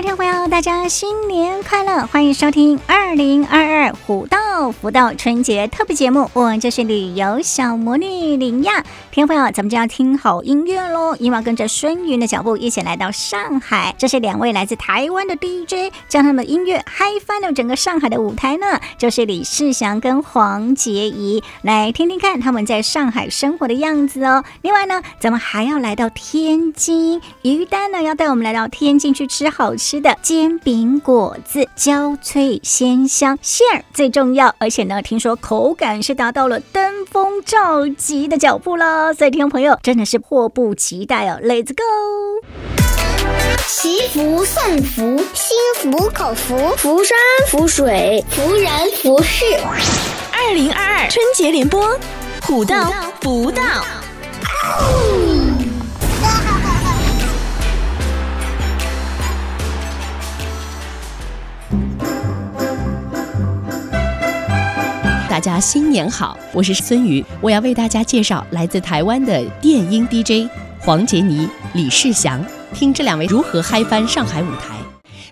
Hello，所有听众朋友，大家新年快乐！欢迎收听二零二二虎道福道春节特别节目，我就是旅游小魔女林亚。听朋友，咱们就要听好音乐喽，因为要跟着孙云的脚步一起来到上海。这是两位来自台湾的 DJ，将他们的音乐嗨翻了整个上海的舞台呢。就是李世祥跟黄洁仪，来听听看他们在上海生活的样子哦。另外呢，咱们还要来到天津，于丹呢要带我们来到天津去。吃好吃的煎饼果子，焦脆鲜香，馅儿最重要，而且呢，听说口感是达到了登峰造极的脚步了，所以听众朋友真的是迫不及待哦，Let's go！祈福送福，心服口服，福山福水，福人福事。二零二二春节联播，虎到福道。大家新年好，我是孙瑜，我要为大家介绍来自台湾的电音 DJ 黄杰妮、李世祥，听这两位如何嗨翻上海舞台。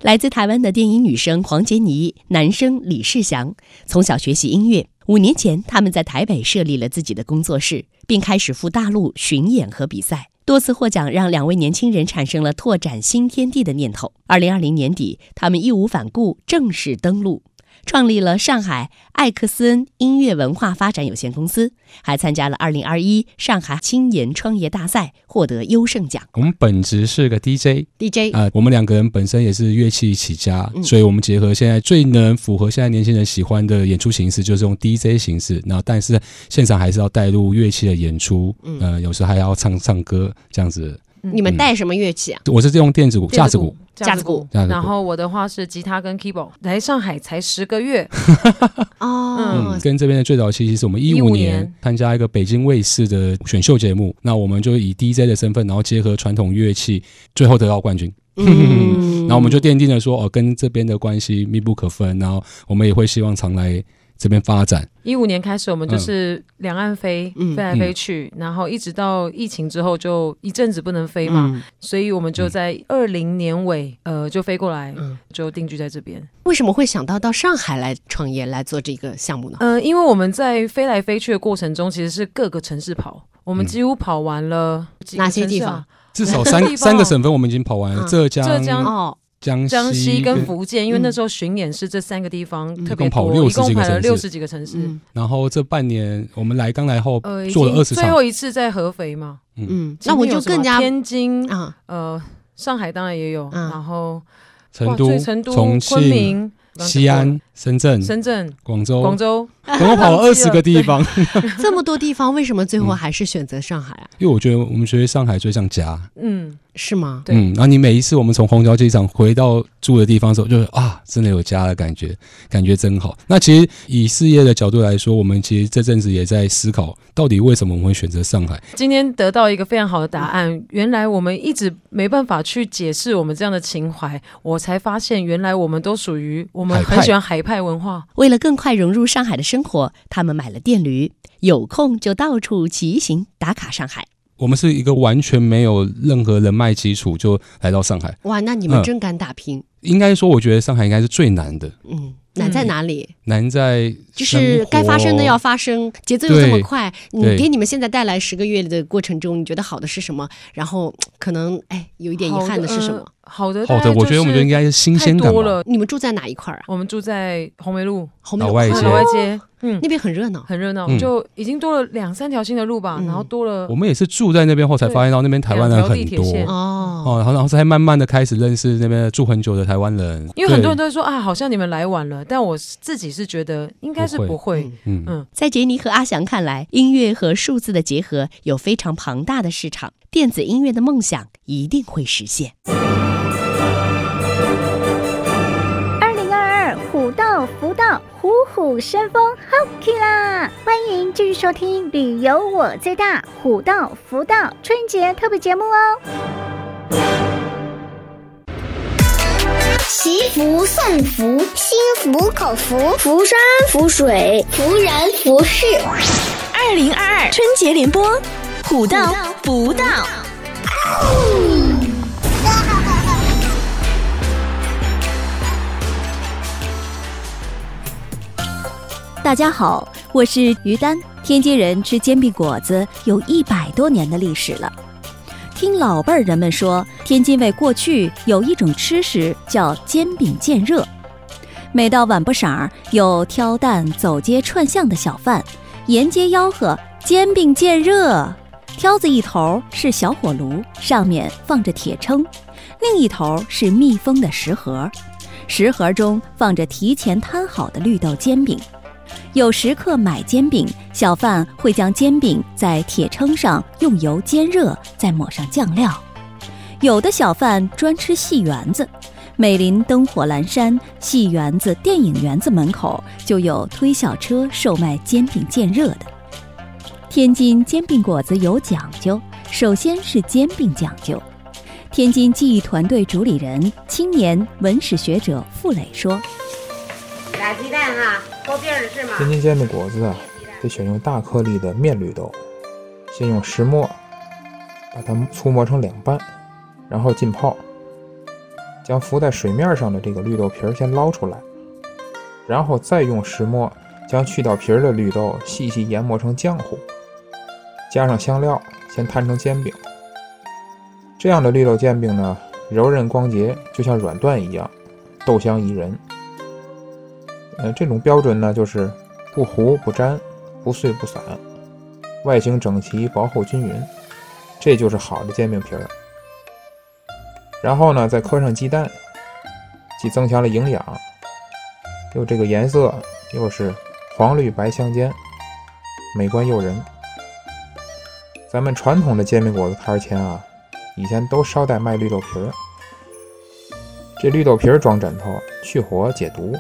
来自台湾的电音女生黄杰妮，男生李世祥，从小学习音乐，五年前他们在台北设立了自己的工作室，并开始赴大陆巡演和比赛，多次获奖，让两位年轻人产生了拓展新天地的念头。二零二零年底，他们义无反顾正式登陆。创立了上海艾克斯恩音乐文化发展有限公司，还参加了二零二一上海青年创业大赛，获得优胜奖。我们本职是个 DJ，DJ 啊、呃，我们两个人本身也是乐器起家，嗯、所以我们结合现在最能符合现在年轻人喜欢的演出形式，就是用 DJ 形式。然后，但是现场还是要带入乐器的演出，嗯、呃，有时候还要唱唱歌这样子。你们带什么乐器啊？我是用电子鼓、架子鼓。架子鼓，然后我的话是吉他跟 keyboard。来上海才十个月。哦，嗯，跟这边的最早期其实我们一五年参加一个北京卫视的选秀节目，那我们就以 DJ 的身份，然后结合传统乐器，最后得到冠军。嗯，然后我们就奠定了说哦，跟这边的关系密不可分，然后我们也会希望常来。这边发展，一五年开始，我们就是两岸飞，嗯、飞来飞去，嗯、然后一直到疫情之后，就一阵子不能飞嘛，嗯、所以我们就在二零年尾，呃，就飞过来，嗯、就定居在这边。为什么会想到到上海来创业来做这个项目呢？呃，因为我们在飞来飞去的过程中，其实是各个城市跑，我们几乎跑完了哪些地方？至少三三个省份我们已经跑完了，嗯、浙江、浙江哦。江西，江西跟福建，因为那时候巡演是这三个地方特别多，一共跑了六十几个城市。然后这半年我们来刚来后做了二十场，最后一次在合肥嘛。嗯，那我就更加天津啊，呃，上海当然也有，然后成都、成都、重庆、昆明、西安、深圳、深圳、广州、广州，总共跑了二十个地方。这么多地方，为什么最后还是选择上海啊？因为我觉得我们觉得上海最像家。嗯。是吗？对嗯，然后你每一次我们从虹桥机场回到住的地方的时候，就是啊，真的有家的感觉，感觉真好。那其实以事业的角度来说，我们其实这阵子也在思考，到底为什么我们会选择上海。今天得到一个非常好的答案，原来我们一直没办法去解释我们这样的情怀，我才发现原来我们都属于我们很喜欢海派文化。为了更快融入上海的生活，他们买了电驴，有空就到处骑行打卡上海。我们是一个完全没有任何人脉基础就来到上海。哇，那你们真敢打拼。嗯，应该说，我觉得上海应该是最难的。嗯。难在哪里？难在就是该发生的要发生，节奏又这么快。你给你们现在带来十个月的过程中，你觉得好的是什么？然后可能哎，有一点遗憾的是什么？好的，好的，我觉得我们就应该是新鲜感多了。你们住在哪一块啊？我们住在红梅路。红梅路老外街，老外街，嗯，那边很热闹，很热闹，就已经多了两三条新的路吧，然后多了。我们也是住在那边后才发现到那边台湾人很多。哦哦，然后才慢慢的开始认识那边住很久的台湾人。因为很多人都会说啊，好像你们来晚了，但我自己是觉得应该是不会。嗯。嗯，在杰尼和阿翔看来，音乐和数字的结合有非常庞大的市场，电子音乐的梦想一定会实现。道，虎虎生风，好起啦！欢迎继续收听《旅游我最大》虎道福道春节特别节目哦。祈福送福，心服口服，福山福水，福人福事。二零二二春节联播，虎道福到。大家好，我是于丹。天津人吃煎饼果子有一百多年的历史了。听老辈儿人们说，天津卫过去有一种吃食叫煎饼见热。每到晚不晌，有挑担走街串巷的小贩沿街吆喝“煎饼见热”。挑子一头是小火炉，上面放着铁錩；另一头是密封的食盒，食盒中放着提前摊好的绿豆煎饼。有食客买煎饼，小贩会将煎饼在铁錩上用油煎热，再抹上酱料。有的小贩专吃戏园子，每临灯火阑珊，戏园子、电影园子门口就有推小车售卖煎饼见热的。天津煎饼果子有讲究，首先是煎饼讲究。天津记忆团队主理人、青年文史学者傅磊说。打鸡蛋哈，天津煎饼果子啊，得选用大颗粒的面绿豆，先用石磨把它粗磨成两半，然后浸泡，将浮在水面上的这个绿豆皮儿先捞出来，然后再用石磨将去掉皮儿的绿豆细细研磨成浆糊，加上香料，先摊成煎饼。这样的绿豆煎饼呢，柔韧光洁，就像软缎一样，豆香宜人。呃，这种标准呢，就是不糊不粘，不碎不散，外形整齐，薄厚均匀，这就是好的煎饼皮儿。然后呢，再磕上鸡蛋，既增强了营养，又这个颜色又是黄绿白相间，美观诱人。咱们传统的煎饼果子摊儿前啊，以前都捎带卖绿豆皮儿。这绿豆皮儿装枕头，去火解毒。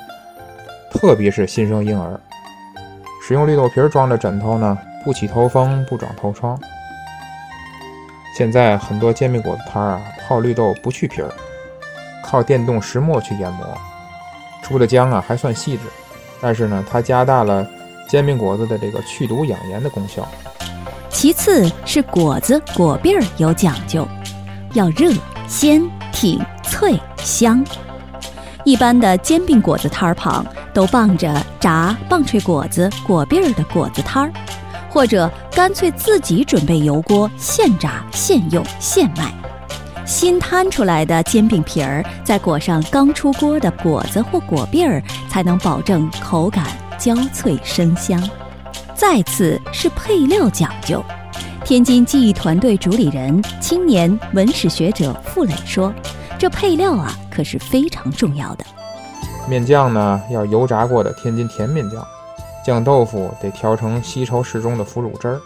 特别是新生婴儿，使用绿豆皮装的枕头呢，不起头风，不长头疮。现在很多煎饼果子摊儿啊，泡绿豆不去皮儿，靠电动石磨去研磨，出的浆啊还算细致，但是呢，它加大了煎饼果子的这个去毒养颜的功效。其次是果子果篦儿有讲究，要热、鲜、挺、脆、香。一般的煎饼果子摊儿旁都放着炸棒槌果子果篦儿的果子摊儿，或者干脆自己准备油锅现炸现用现卖。新摊出来的煎饼皮儿再裹上刚出锅的果子或果篦儿，才能保证口感焦脆生香。再次是配料讲究，天津技艺团队主理人、青年文史学者傅磊说。这配料啊，可是非常重要的。面酱呢，要油炸过的天津甜面酱；酱豆腐得调成稀稠适中的腐乳汁儿；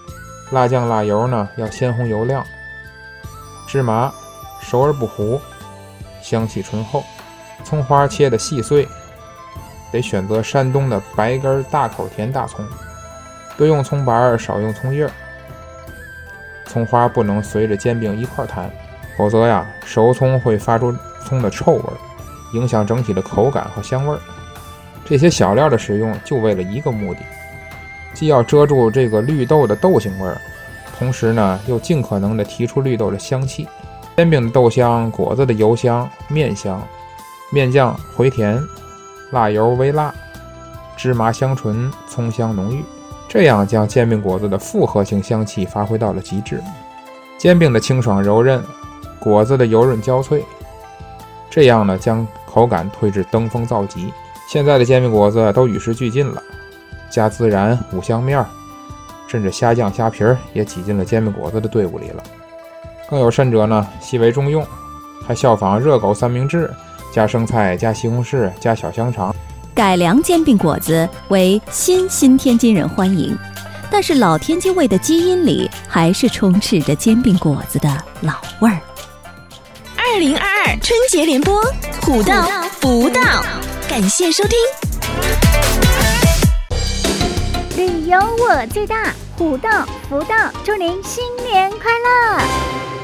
辣酱、辣油呢，要鲜红油亮；芝麻熟而不糊，香气醇厚；葱花切的细碎，得选择山东的白根大口甜大葱，多用葱白儿，少用葱叶儿。葱花不能随着煎饼一块儿摊。否则呀，熟葱会发出葱的臭味儿，影响整体的口感和香味儿。这些小料的使用就为了一个目的，既要遮住这个绿豆的豆腥味儿，同时呢又尽可能的提出绿豆的香气。煎饼的豆香，果子的油香，面香，面酱回甜，辣油微辣，芝麻香醇，葱香浓郁，这样将煎饼果子的复合性香气发挥到了极致。煎饼的清爽柔韧。果子的油润焦脆，这样呢，将口感推至登峰造极。现在的煎饼果子都与时俱进了，加孜然、五香面，甚至虾酱、虾皮儿也挤进了煎饼果子的队伍里了。更有甚者呢，细为中用，还效仿热狗三明治，加生菜、加西红柿、加小香肠。改良煎饼果子为新新天津人欢迎，但是老天津味的基因里还是充斥着煎饼果子的老味儿。二零二二春节联播，虎道福道，感谢收听。旅游我最大，虎道福道，祝您新年快乐！